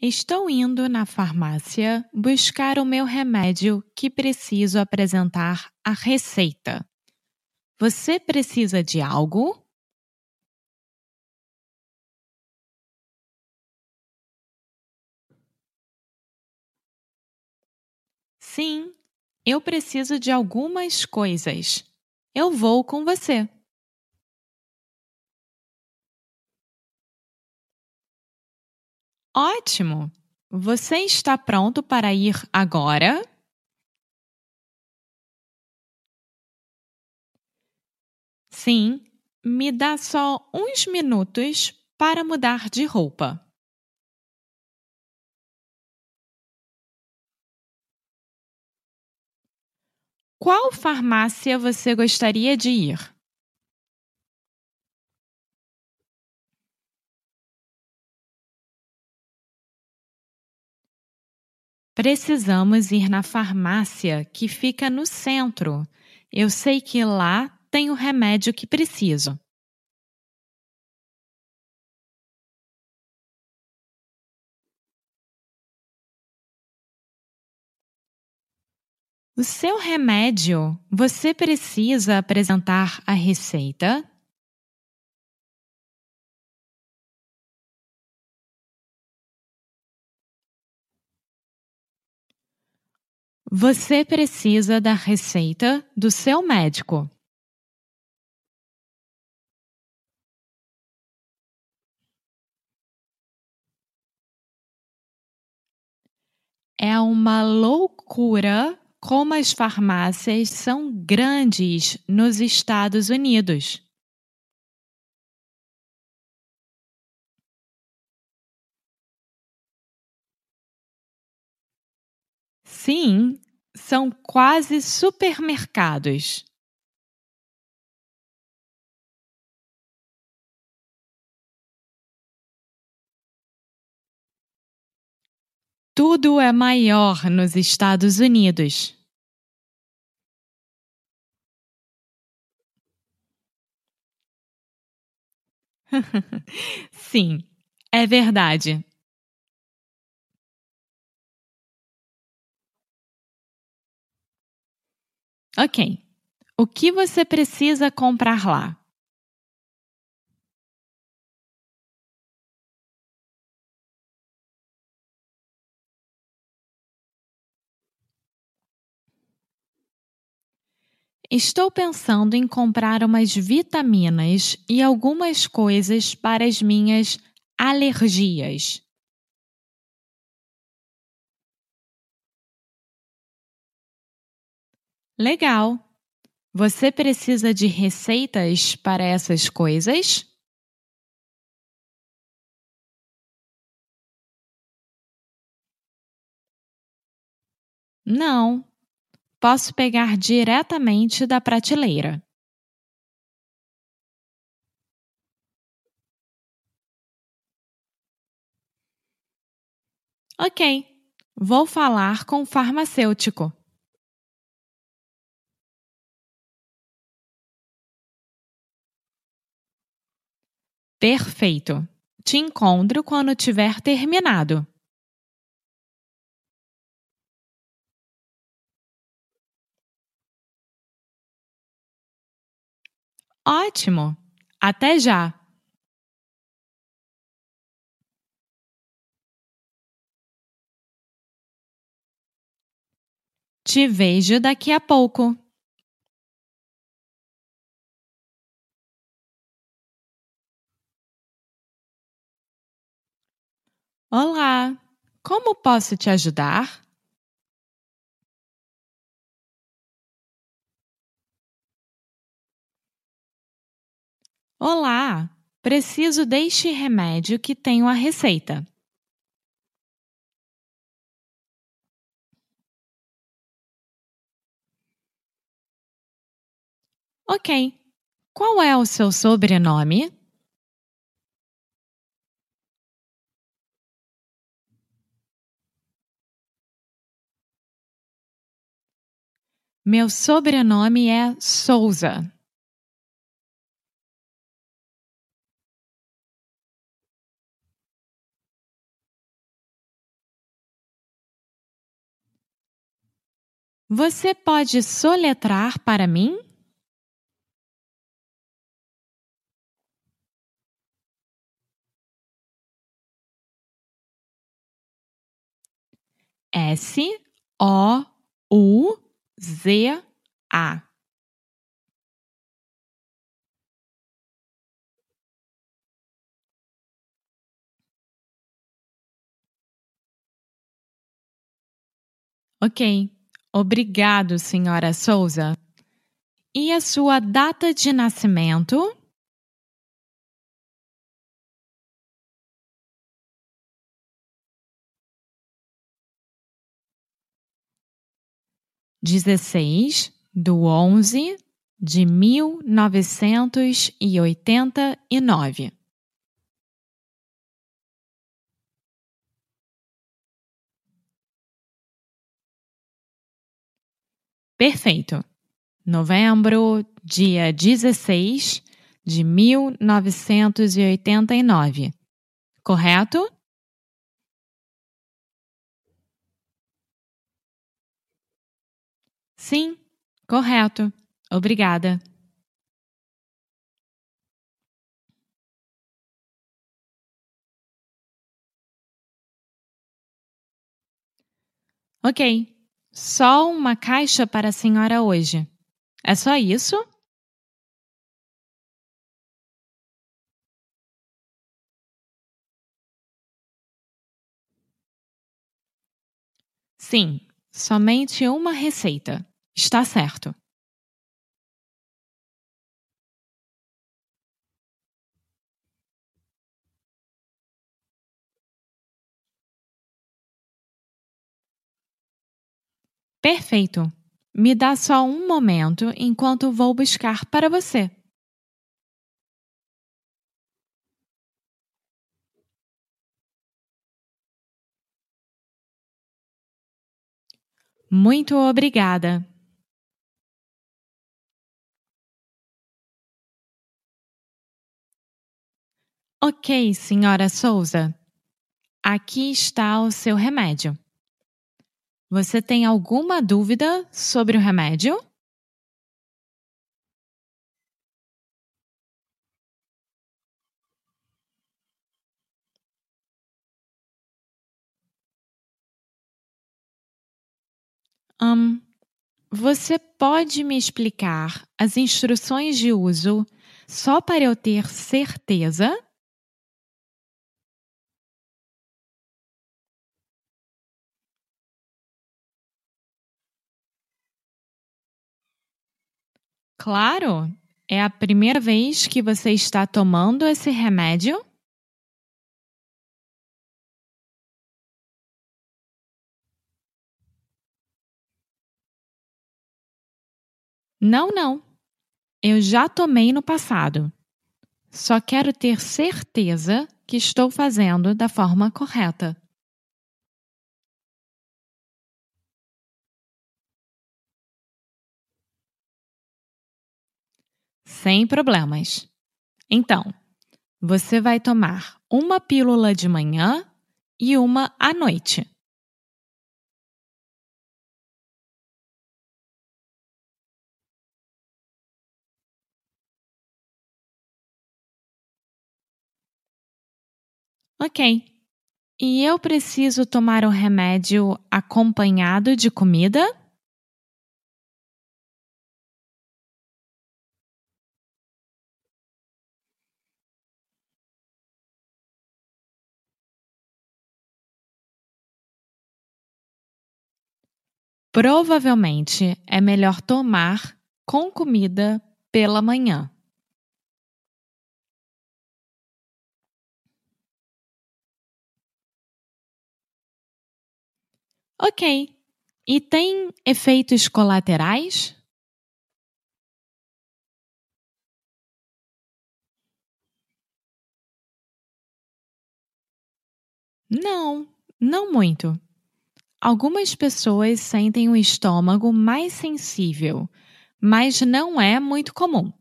Estou indo na farmácia buscar o meu remédio que preciso apresentar a receita. Você precisa de algo? Sim, eu preciso de algumas coisas. Eu vou com você. Ótimo! Você está pronto para ir agora? Sim, me dá só uns minutos para mudar de roupa. Qual farmácia você gostaria de ir? Precisamos ir na farmácia que fica no centro. Eu sei que lá tem o remédio que preciso. O seu remédio, você precisa apresentar a receita? Você precisa da receita do seu médico. É uma loucura como as farmácias são grandes nos Estados Unidos. Sim, são quase supermercados. Tudo é maior nos Estados Unidos. Sim, é verdade. Ok. O que você precisa comprar lá? Estou pensando em comprar umas vitaminas e algumas coisas para as minhas alergias. Legal! Você precisa de receitas para essas coisas? Não. Posso pegar diretamente da prateleira. Ok, vou falar com o farmacêutico. Perfeito. Te encontro quando tiver terminado. Ótimo! Até já! Te vejo daqui a pouco. Olá, como posso te ajudar? Olá, preciso deste remédio que tenho a receita. Ok. Qual é o seu sobrenome? Meu sobrenome é Souza. Você pode soletrar para mim? S O U Z A Ok. Obrigado, senhora Souza. E a sua data de nascimento? Dezesseis do onze de mil novecentos e oitenta e nove. Perfeito. Novembro, dia 16 de 1989. Correto? Sim, correto. Obrigada. Ok. Só uma caixa para a senhora hoje. É só isso? Sim, somente uma receita. Está certo. Perfeito. Me dá só um momento enquanto vou buscar para você. Muito obrigada. Ok, senhora Souza. Aqui está o seu remédio. Você tem alguma dúvida sobre o remédio? Um, você pode me explicar as instruções de uso só para eu ter certeza? Claro! É a primeira vez que você está tomando esse remédio? Não, não. Eu já tomei no passado. Só quero ter certeza que estou fazendo da forma correta. Sem problemas. Então, você vai tomar uma pílula de manhã e uma à noite. Ok. E eu preciso tomar o remédio acompanhado de comida? Provavelmente é melhor tomar com comida pela manhã. Ok. E tem efeitos colaterais? Não, não muito. Algumas pessoas sentem o estômago mais sensível, mas não é muito comum.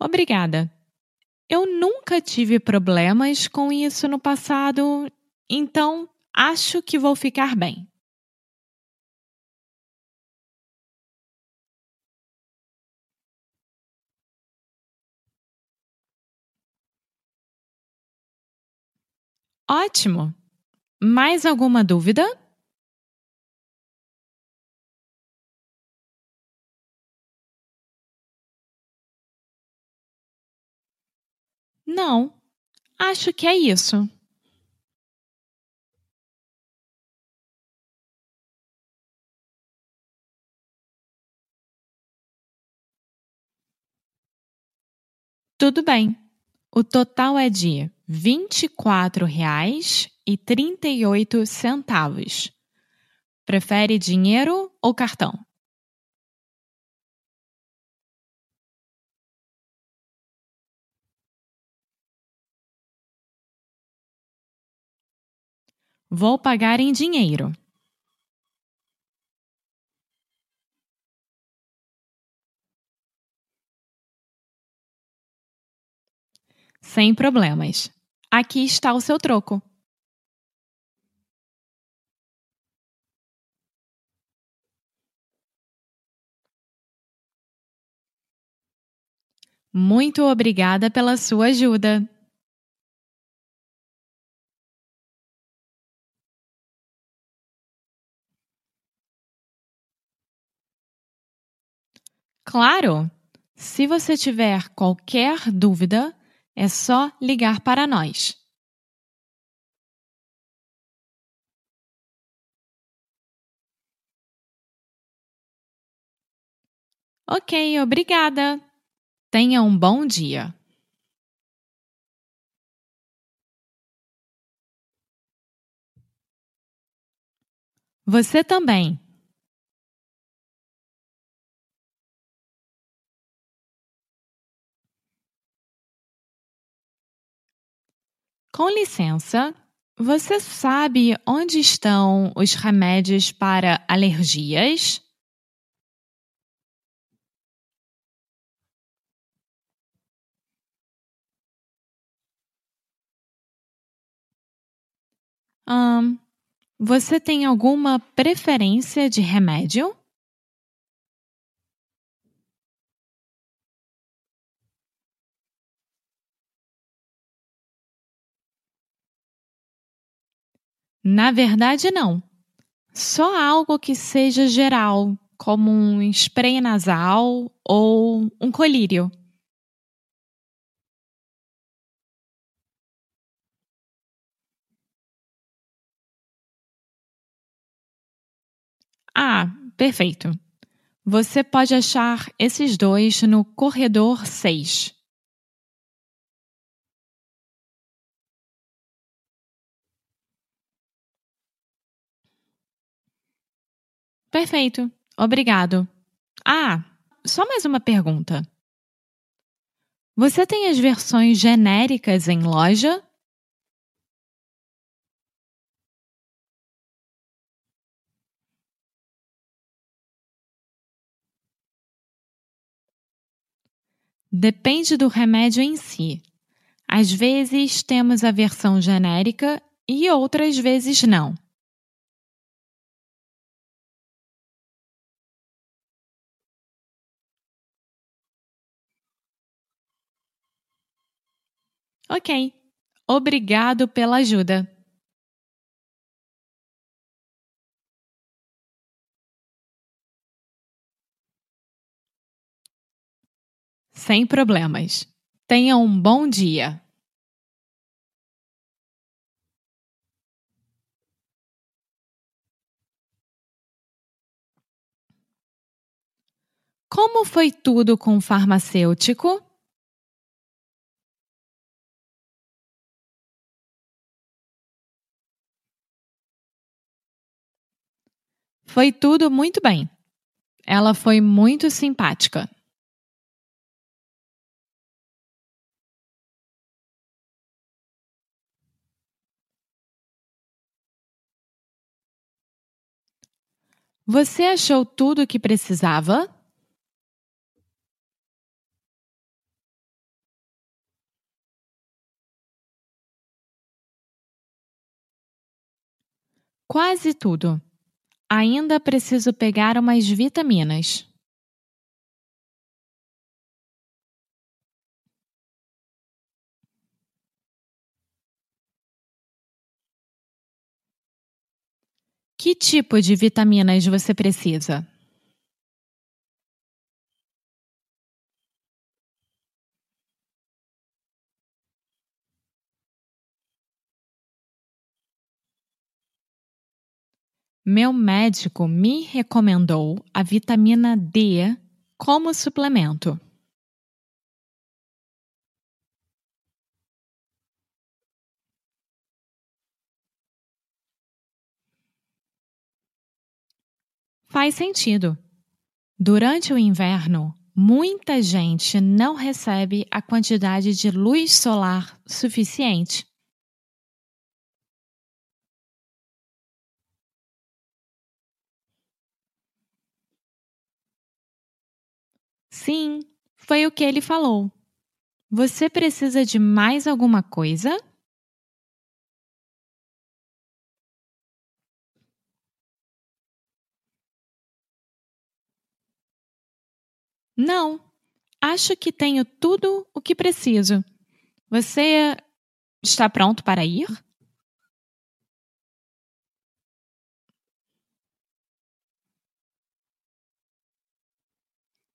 Obrigada. Eu nunca tive problemas com isso no passado, então acho que vou ficar bem. Ótimo! Mais alguma dúvida? Não, acho que é isso. Tudo bem. O total é de R$ 24,38. Prefere dinheiro ou cartão? Vou pagar em dinheiro. Sem problemas. Aqui está o seu troco. Muito obrigada pela sua ajuda. Claro! Se você tiver qualquer dúvida, é só ligar para nós. Ok, obrigada. Tenha um bom dia. Você também. Com licença, você sabe onde estão os remédios para alergias? Hum, você tem alguma preferência de remédio? Na verdade, não. Só algo que seja geral, como um spray nasal ou um colírio. Ah, perfeito. Você pode achar esses dois no corredor 6. Perfeito. Obrigado. Ah, só mais uma pergunta. Você tem as versões genéricas em loja? Depende do remédio em si. Às vezes temos a versão genérica e outras vezes não. Ok. Obrigado pela ajuda. Sem problemas. Tenha um bom dia. Como foi tudo com o farmacêutico? Foi tudo muito bem. Ela foi muito simpática. Você achou tudo o que precisava? Quase tudo. Ainda preciso pegar umas vitaminas. Que tipo de vitaminas você precisa? Meu médico me recomendou a vitamina D como suplemento. Faz sentido. Durante o inverno, muita gente não recebe a quantidade de luz solar suficiente. Sim, foi o que ele falou. Você precisa de mais alguma coisa? Não, acho que tenho tudo o que preciso. Você está pronto para ir?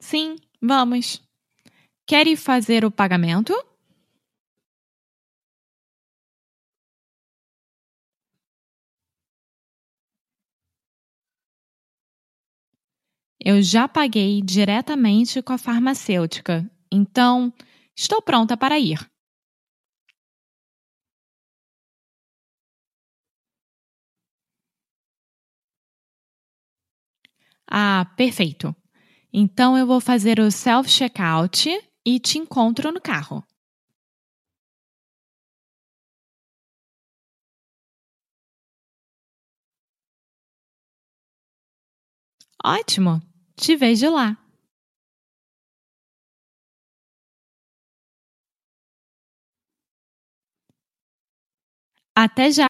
Sim, vamos. Quer fazer o pagamento? Eu já paguei diretamente com a farmacêutica, então estou pronta para ir. Ah, perfeito. Então eu vou fazer o self-checkout e te encontro no carro. Ótimo! Te vejo lá. Até já!